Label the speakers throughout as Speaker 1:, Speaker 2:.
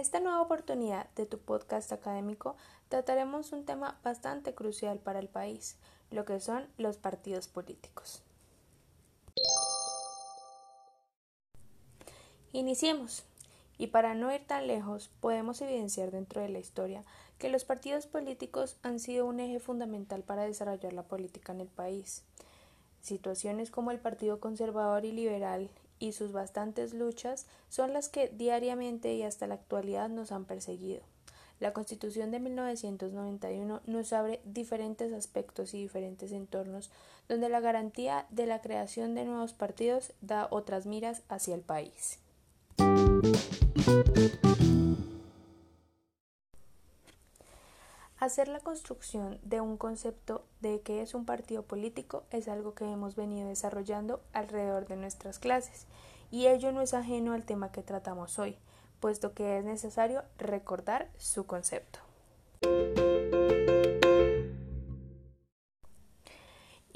Speaker 1: esta nueva oportunidad de tu podcast académico trataremos un tema bastante crucial para el país, lo que son los partidos políticos. Iniciemos. Y para no ir tan lejos, podemos evidenciar dentro de la historia que los partidos políticos han sido un eje fundamental para desarrollar la política en el país. Situaciones como el Partido Conservador y Liberal y sus bastantes luchas son las que diariamente y hasta la actualidad nos han perseguido. La Constitución de 1991 nos abre diferentes aspectos y diferentes entornos donde la garantía de la creación de nuevos partidos da otras miras hacia el país. Hacer la construcción de un concepto de qué es un partido político es algo que hemos venido desarrollando alrededor de nuestras clases, y ello no es ajeno al tema que tratamos hoy, puesto que es necesario recordar su concepto.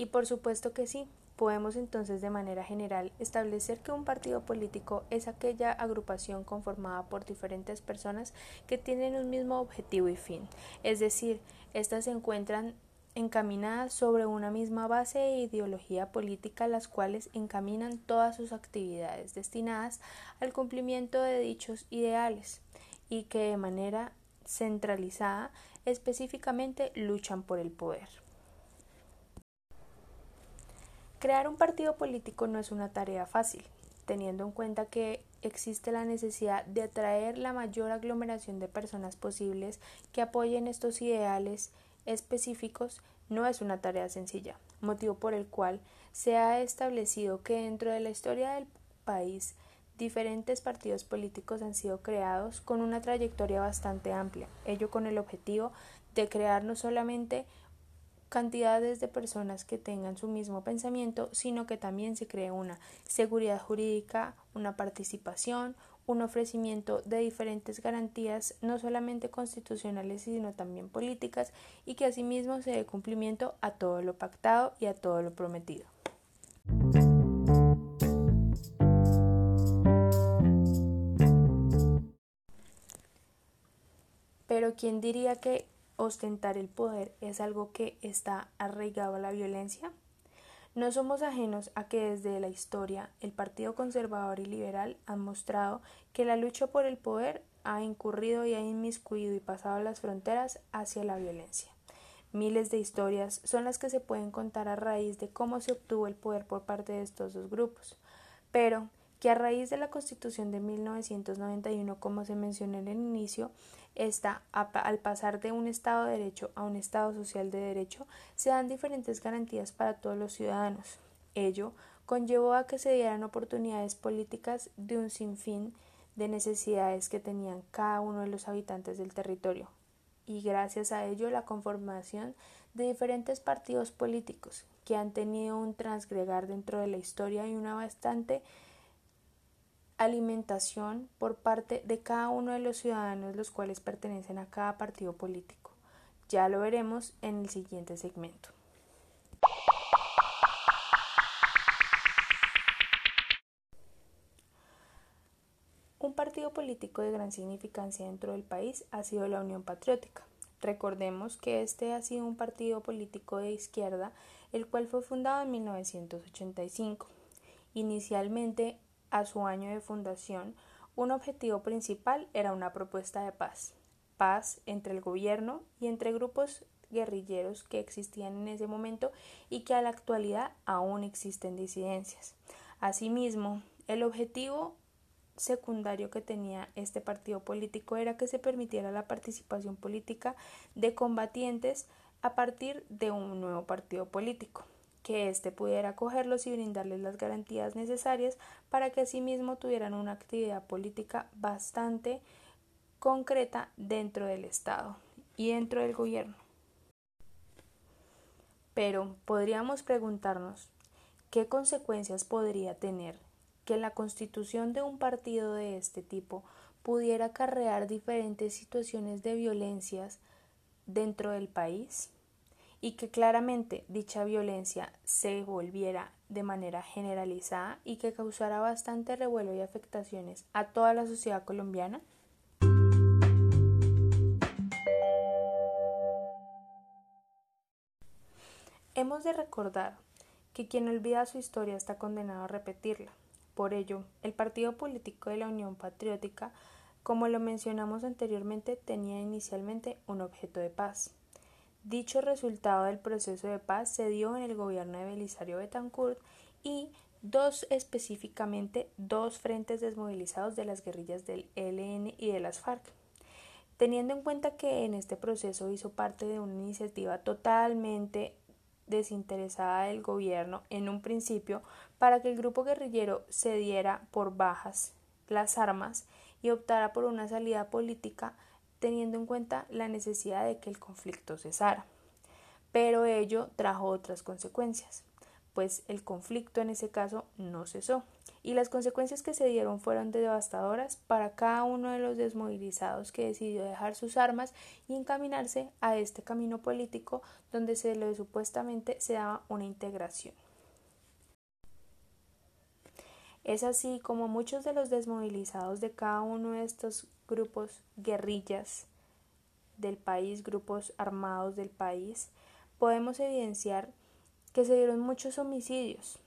Speaker 1: Y por supuesto que sí, Podemos entonces de manera general establecer que un partido político es aquella agrupación conformada por diferentes personas que tienen un mismo objetivo y fin, es decir, éstas se encuentran encaminadas sobre una misma base e ideología política las cuales encaminan todas sus actividades destinadas al cumplimiento de dichos ideales y que de manera centralizada específicamente luchan por el poder. Crear un partido político no es una tarea fácil, teniendo en cuenta que existe la necesidad de atraer la mayor aglomeración de personas posibles que apoyen estos ideales específicos no es una tarea sencilla, motivo por el cual se ha establecido que dentro de la historia del país diferentes partidos políticos han sido creados con una trayectoria bastante amplia, ello con el objetivo de crear no solamente cantidades de personas que tengan su mismo pensamiento, sino que también se cree una seguridad jurídica, una participación, un ofrecimiento de diferentes garantías, no solamente constitucionales, sino también políticas, y que asimismo se dé cumplimiento a todo lo pactado y a todo lo prometido. Pero ¿quién diría que ostentar el poder es algo que está arraigado a la violencia? No somos ajenos a que desde la historia el Partido Conservador y Liberal han mostrado que la lucha por el poder ha incurrido y ha inmiscuido y pasado las fronteras hacia la violencia. Miles de historias son las que se pueden contar a raíz de cómo se obtuvo el poder por parte de estos dos grupos. Pero que a raíz de la Constitución de 1991, como se mencionó en el inicio, esta, al pasar de un Estado de Derecho a un Estado social de Derecho, se dan diferentes garantías para todos los ciudadanos. Ello conllevó a que se dieran oportunidades políticas de un sinfín de necesidades que tenían cada uno de los habitantes del territorio, y gracias a ello la conformación de diferentes partidos políticos que han tenido un transgregar dentro de la historia y una bastante alimentación por parte de cada uno de los ciudadanos los cuales pertenecen a cada partido político. Ya lo veremos en el siguiente segmento. Un partido político de gran significancia dentro del país ha sido la Unión Patriótica. Recordemos que este ha sido un partido político de izquierda, el cual fue fundado en 1985. Inicialmente a su año de fundación, un objetivo principal era una propuesta de paz, paz entre el gobierno y entre grupos guerrilleros que existían en ese momento y que a la actualidad aún existen disidencias. Asimismo, el objetivo secundario que tenía este partido político era que se permitiera la participación política de combatientes a partir de un nuevo partido político que éste pudiera acogerlos y brindarles las garantías necesarias para que asimismo tuvieran una actividad política bastante concreta dentro del Estado y dentro del gobierno. Pero podríamos preguntarnos qué consecuencias podría tener que la constitución de un partido de este tipo pudiera acarrear diferentes situaciones de violencias dentro del país y que claramente dicha violencia se volviera de manera generalizada y que causara bastante revuelo y afectaciones a toda la sociedad colombiana? Hemos de recordar que quien olvida su historia está condenado a repetirla. Por ello, el Partido Político de la Unión Patriótica, como lo mencionamos anteriormente, tenía inicialmente un objeto de paz, Dicho resultado del proceso de paz se dio en el gobierno de Belisario Betancourt y dos específicamente dos frentes desmovilizados de las guerrillas del ELN y de las FARC. Teniendo en cuenta que en este proceso hizo parte de una iniciativa totalmente desinteresada del gobierno en un principio para que el grupo guerrillero cediera por bajas las armas y optara por una salida política teniendo en cuenta la necesidad de que el conflicto cesara. Pero ello trajo otras consecuencias pues el conflicto en ese caso no cesó y las consecuencias que se dieron fueron devastadoras para cada uno de los desmovilizados que decidió dejar sus armas y encaminarse a este camino político donde se le supuestamente se daba una integración. Es así como muchos de los desmovilizados de cada uno de estos grupos guerrillas del país, grupos armados del país, podemos evidenciar que se dieron muchos homicidios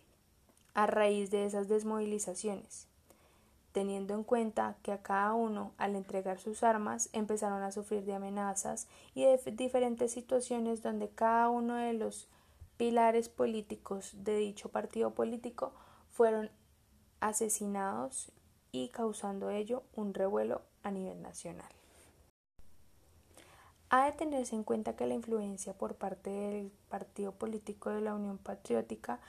Speaker 1: a raíz de esas desmovilizaciones, teniendo en cuenta que a cada uno, al entregar sus armas, empezaron a sufrir de amenazas y de diferentes situaciones donde cada uno de los pilares políticos de dicho partido político fueron asesinados y causando ello un revuelo a nivel nacional. Ha de tenerse en cuenta que la influencia por parte del partido político de la Unión Patriótica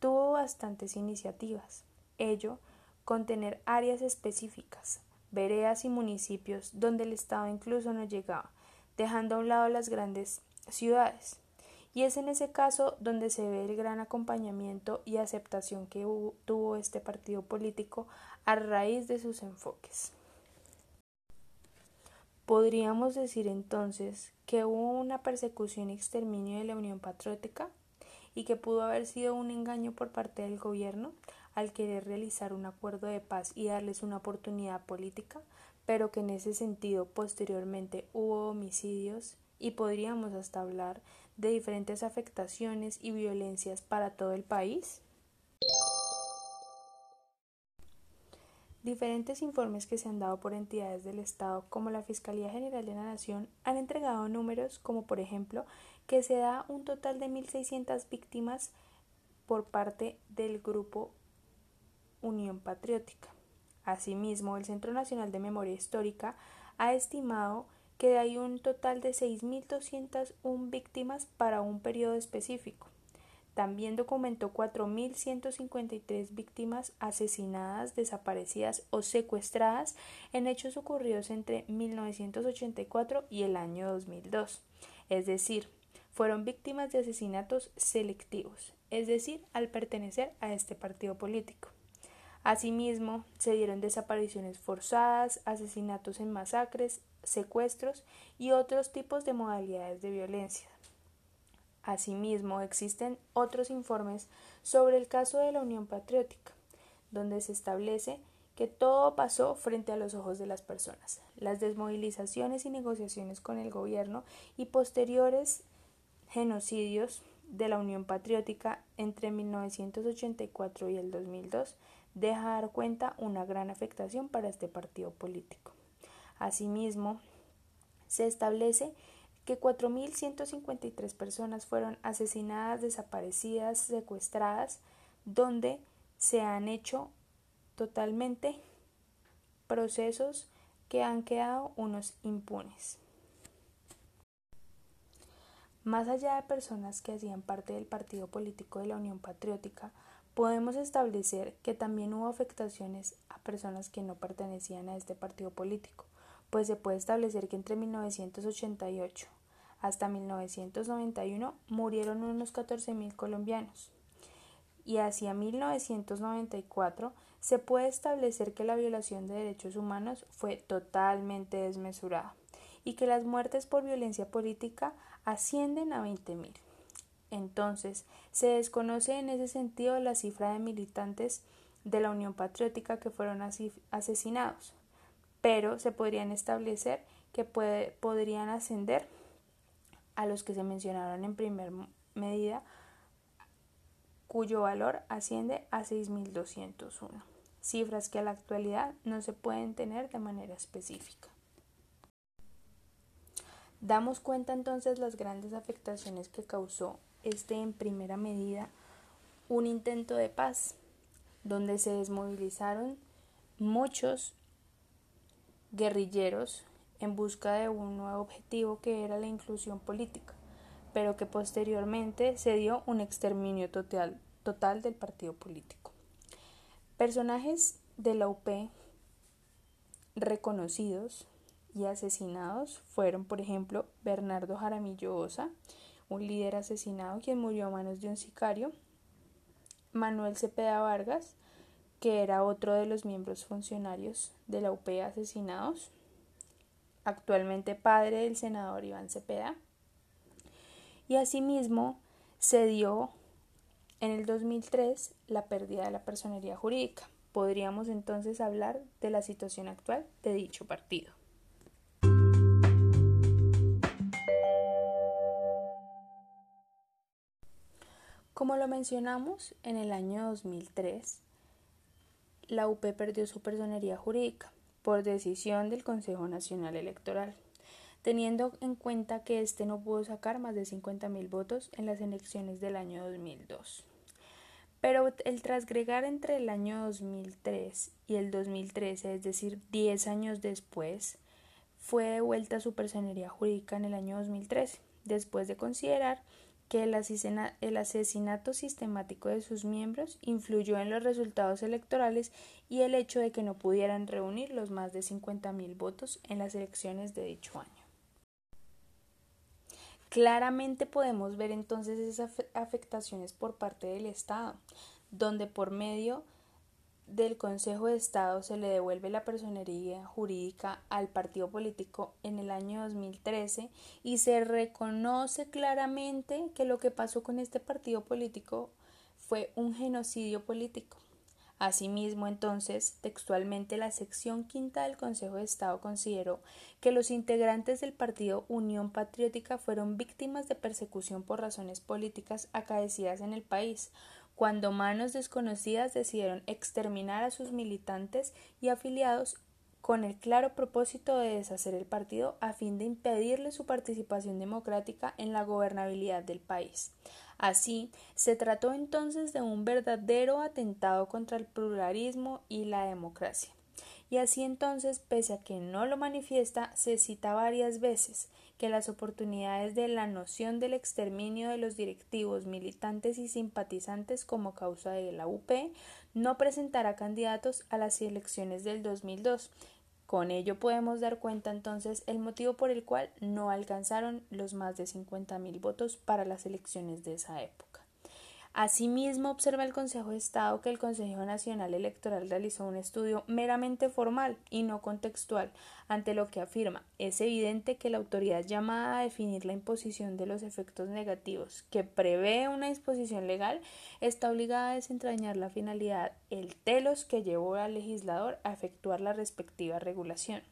Speaker 1: tuvo bastantes iniciativas, ello con tener áreas específicas, veredas y municipios donde el Estado incluso no llegaba, dejando a un lado las grandes ciudades. Y es en ese caso donde se ve el gran acompañamiento y aceptación que tuvo este partido político a raíz de sus enfoques. ¿Podríamos decir entonces que hubo una persecución y exterminio de la Unión Patriótica y que pudo haber sido un engaño por parte del gobierno al querer realizar un acuerdo de paz y darles una oportunidad política, pero que en ese sentido posteriormente hubo homicidios y podríamos hasta hablar de diferentes afectaciones y violencias para todo el país? Diferentes informes que se han dado por entidades del Estado como la Fiscalía General de la Nación han entregado números como por ejemplo que se da un total de 1.600 víctimas por parte del grupo Unión Patriótica. Asimismo, el Centro Nacional de Memoria Histórica ha estimado que hay un total de 6.201 víctimas para un periodo específico. También documentó 4.153 víctimas asesinadas, desaparecidas o secuestradas en hechos ocurridos entre 1984 y el año 2002. Es decir, fueron víctimas de asesinatos selectivos, es decir, al pertenecer a este partido político. Asimismo, se dieron desapariciones forzadas, asesinatos en masacres, secuestros y otros tipos de modalidades de violencia. Asimismo, existen otros informes sobre el caso de la Unión Patriótica, donde se establece que todo pasó frente a los ojos de las personas. Las desmovilizaciones y negociaciones con el gobierno y posteriores genocidios de la Unión Patriótica entre 1984 y el 2002 deja dar cuenta una gran afectación para este partido político. Asimismo, se establece que 4.153 personas fueron asesinadas, desaparecidas, secuestradas, donde se han hecho totalmente procesos que han quedado unos impunes. Más allá de personas que hacían parte del partido político de la Unión Patriótica, podemos establecer que también hubo afectaciones a personas que no pertenecían a este partido político, pues se puede establecer que entre 1988 hasta 1991 murieron unos 14.000 colombianos. Y hacia 1994 se puede establecer que la violación de derechos humanos fue totalmente desmesurada y que las muertes por violencia política ascienden a 20.000. Entonces, se desconoce en ese sentido la cifra de militantes de la Unión Patriótica que fueron asesinados, pero se podrían establecer que podrían ascender a los que se mencionaron en primer medida cuyo valor asciende a 6.201, cifras que a la actualidad no se pueden tener de manera específica. Damos cuenta entonces las grandes afectaciones que causó este en primera medida un intento de paz, donde se desmovilizaron muchos guerrilleros en busca de un nuevo objetivo que era la inclusión política, pero que posteriormente se dio un exterminio total, total del partido político. Personajes de la UP reconocidos y asesinados fueron, por ejemplo, Bernardo Jaramillo Osa, un líder asesinado quien murió a manos de un sicario, Manuel Cepeda Vargas, que era otro de los miembros funcionarios de la UP asesinados, actualmente padre del senador Iván Cepeda, y asimismo se dio en el 2003 la pérdida de la personería jurídica. Podríamos entonces hablar de la situación actual de dicho partido. Como lo mencionamos, en el año 2003, la UP perdió su personería jurídica por decisión del Consejo Nacional Electoral, teniendo en cuenta que éste no pudo sacar más de 50.000 votos en las elecciones del año 2002. Pero el trasgregar entre el año 2003 y el 2013, es decir, 10 años después, fue devuelta su personería jurídica en el año 2013, después de considerar que el, asesinato sistemático de sus miembros influyó en los resultados electorales y el hecho de que no pudieran reunir los más de 50.000 votos en las elecciones de dicho año. Claramente podemos ver entonces esas afectaciones por parte del Estado, donde por medio del Consejo de Estado se le devuelve la personería jurídica al partido político en el año 2013 y se reconoce claramente que lo que pasó con este partido político fue un genocidio político. Asimismo, entonces, textualmente la sección quinta del Consejo de Estado consideró que los integrantes del partido Unión Patriótica fueron víctimas de persecución por razones políticas acaecidas en el país, cuando manos desconocidas decidieron exterminar a sus militantes y afiliados con el claro propósito de deshacer el partido a fin de impedirle su participación democrática en la gobernabilidad del país. Así, se trató entonces de un verdadero atentado contra el pluralismo y la democracia. Y así entonces, pese a que no lo manifiesta, se cita varias veces que las oportunidades de la noción del exterminio de los directivos, militantes y simpatizantes como causa de la UP no presentará candidatos a las elecciones del 2002. Con ello podemos dar cuenta entonces el motivo por el cual no alcanzaron los más de 50.000 votos para las elecciones de esa época. Asimismo, observa el Consejo de Estado que el Consejo Nacional Electoral realizó un estudio meramente formal y no contextual, ante lo que afirma es evidente que la autoridad llamada a definir la imposición de los efectos negativos que prevé una disposición legal está obligada a desentrañar la finalidad, el telos que llevó al legislador a efectuar la respectiva regulación.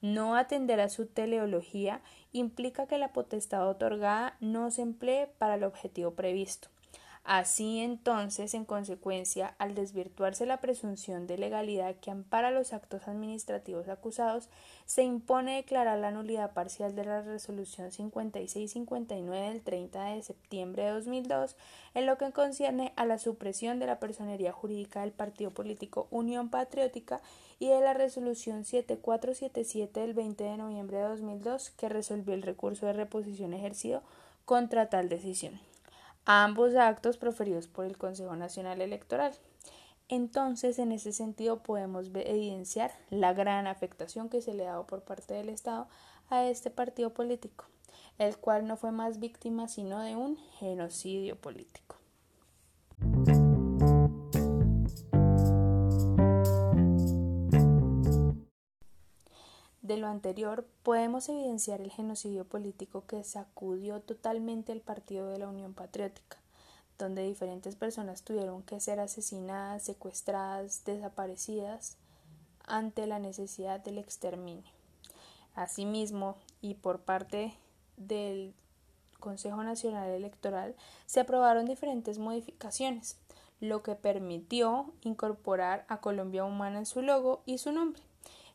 Speaker 1: No atender a su teleología implica que la potestad otorgada no se emplee para el objetivo previsto Así entonces, en consecuencia, al desvirtuarse la presunción de legalidad que ampara los actos administrativos acusados, se impone declarar la nulidad parcial de la resolución 5659 del 30 de septiembre de 2002 en lo que concierne a la supresión de la personería jurídica del partido político Unión Patriótica y de la resolución 7477 del 20 de noviembre de 2002 que resolvió el recurso de reposición ejercido contra tal decisión ambos actos proferidos por el Consejo Nacional Electoral. Entonces, en ese sentido, podemos evidenciar la gran afectación que se le ha dado por parte del Estado a este partido político, el cual no fue más víctima sino de un genocidio político. De lo anterior, podemos evidenciar el genocidio político que sacudió totalmente el partido de la Unión Patriótica, donde diferentes personas tuvieron que ser asesinadas, secuestradas, desaparecidas ante la necesidad del exterminio. Asimismo, y por parte del Consejo Nacional Electoral se aprobaron diferentes modificaciones, lo que permitió incorporar a Colombia Humana en su logo y su nombre.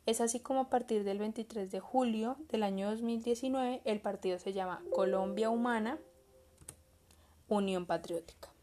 Speaker 1: Es así como a partir del 23 de julio del año 2019 el partido se llama Colombia Humana Unión Patriótica.